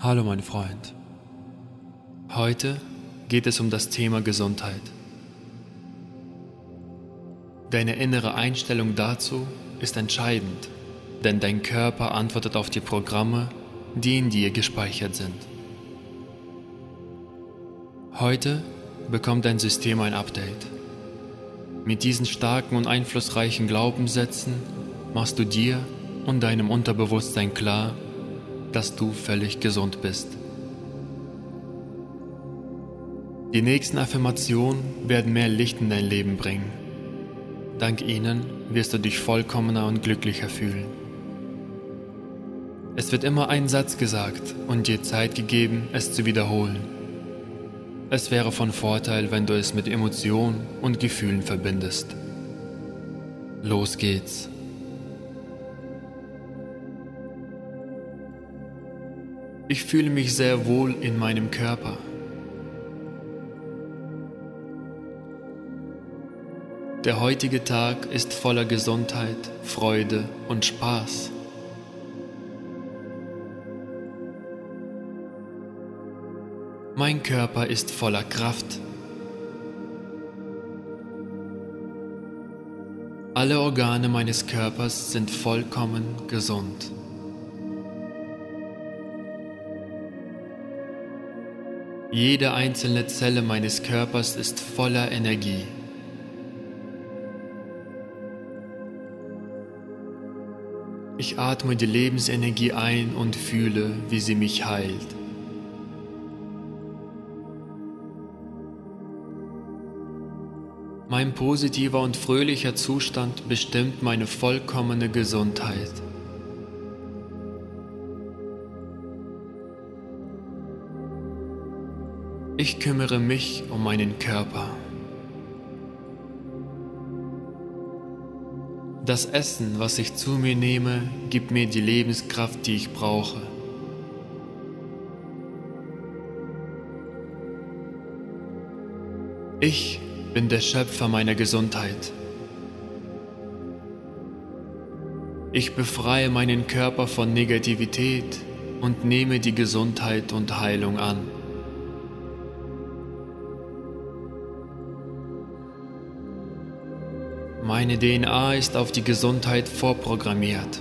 Hallo mein Freund. Heute geht es um das Thema Gesundheit. Deine innere Einstellung dazu ist entscheidend, denn dein Körper antwortet auf die Programme, die in dir gespeichert sind. Heute bekommt dein System ein Update. Mit diesen starken und einflussreichen Glaubenssätzen machst du dir und deinem Unterbewusstsein klar, dass du völlig gesund bist. Die nächsten Affirmationen werden mehr Licht in dein Leben bringen. Dank ihnen wirst du dich vollkommener und glücklicher fühlen. Es wird immer ein Satz gesagt und dir Zeit gegeben, es zu wiederholen. Es wäre von Vorteil, wenn du es mit Emotionen und Gefühlen verbindest. Los geht's. Ich fühle mich sehr wohl in meinem Körper. Der heutige Tag ist voller Gesundheit, Freude und Spaß. Mein Körper ist voller Kraft. Alle Organe meines Körpers sind vollkommen gesund. Jede einzelne Zelle meines Körpers ist voller Energie. Ich atme die Lebensenergie ein und fühle, wie sie mich heilt. Mein positiver und fröhlicher Zustand bestimmt meine vollkommene Gesundheit. Ich kümmere mich um meinen Körper. Das Essen, was ich zu mir nehme, gibt mir die Lebenskraft, die ich brauche. Ich bin der Schöpfer meiner Gesundheit. Ich befreie meinen Körper von Negativität und nehme die Gesundheit und Heilung an. Meine DNA ist auf die Gesundheit vorprogrammiert.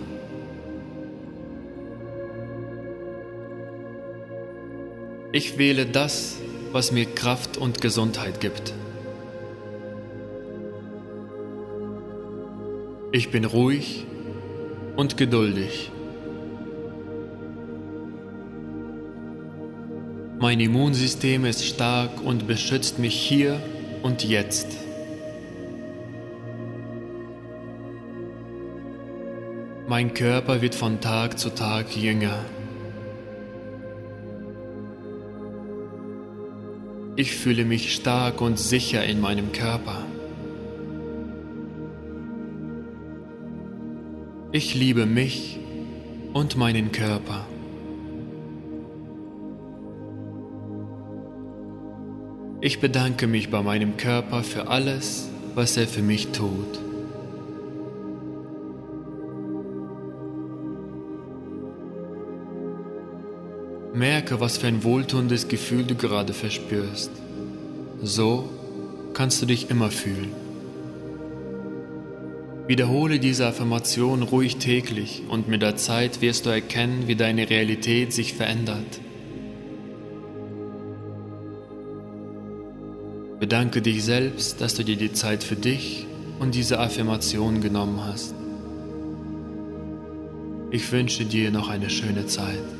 Ich wähle das, was mir Kraft und Gesundheit gibt. Ich bin ruhig und geduldig. Mein Immunsystem ist stark und beschützt mich hier und jetzt. Mein Körper wird von Tag zu Tag jünger. Ich fühle mich stark und sicher in meinem Körper. Ich liebe mich und meinen Körper. Ich bedanke mich bei meinem Körper für alles, was er für mich tut. Merke, was für ein wohltuendes Gefühl du gerade verspürst. So kannst du dich immer fühlen. Wiederhole diese Affirmation ruhig täglich und mit der Zeit wirst du erkennen, wie deine Realität sich verändert. Bedanke dich selbst, dass du dir die Zeit für dich und diese Affirmation genommen hast. Ich wünsche dir noch eine schöne Zeit.